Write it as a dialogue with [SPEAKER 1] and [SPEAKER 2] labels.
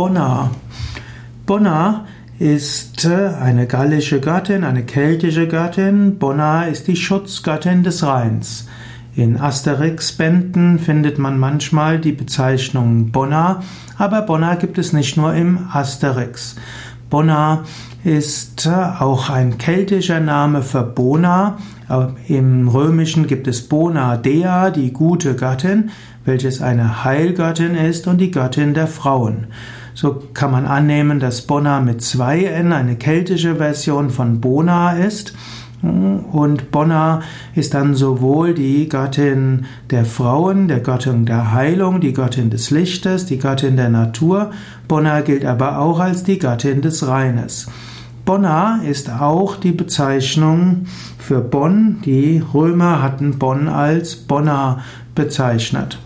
[SPEAKER 1] Bonna. Bonna ist eine gallische Gattin, eine keltische Gattin. Bonna ist die Schutzgattin des Rheins. In Asterix-Bänden findet man manchmal die Bezeichnung Bonna, aber Bonna gibt es nicht nur im Asterix. Bonna ist auch ein keltischer Name für Bona. Im Römischen gibt es Bona Dea, die gute Gattin, welches eine Heilgattin ist und die Gattin der Frauen. So kann man annehmen, dass Bona mit zwei N eine keltische Version von Bona ist. Und Bonna ist dann sowohl die Gattin der Frauen, der Gattin der Heilung, die Gattin des Lichtes, die Gattin der Natur. Bonna gilt aber auch als die Gattin des Reines. Bonna ist auch die Bezeichnung für Bonn. Die Römer hatten Bonn als Bonna bezeichnet.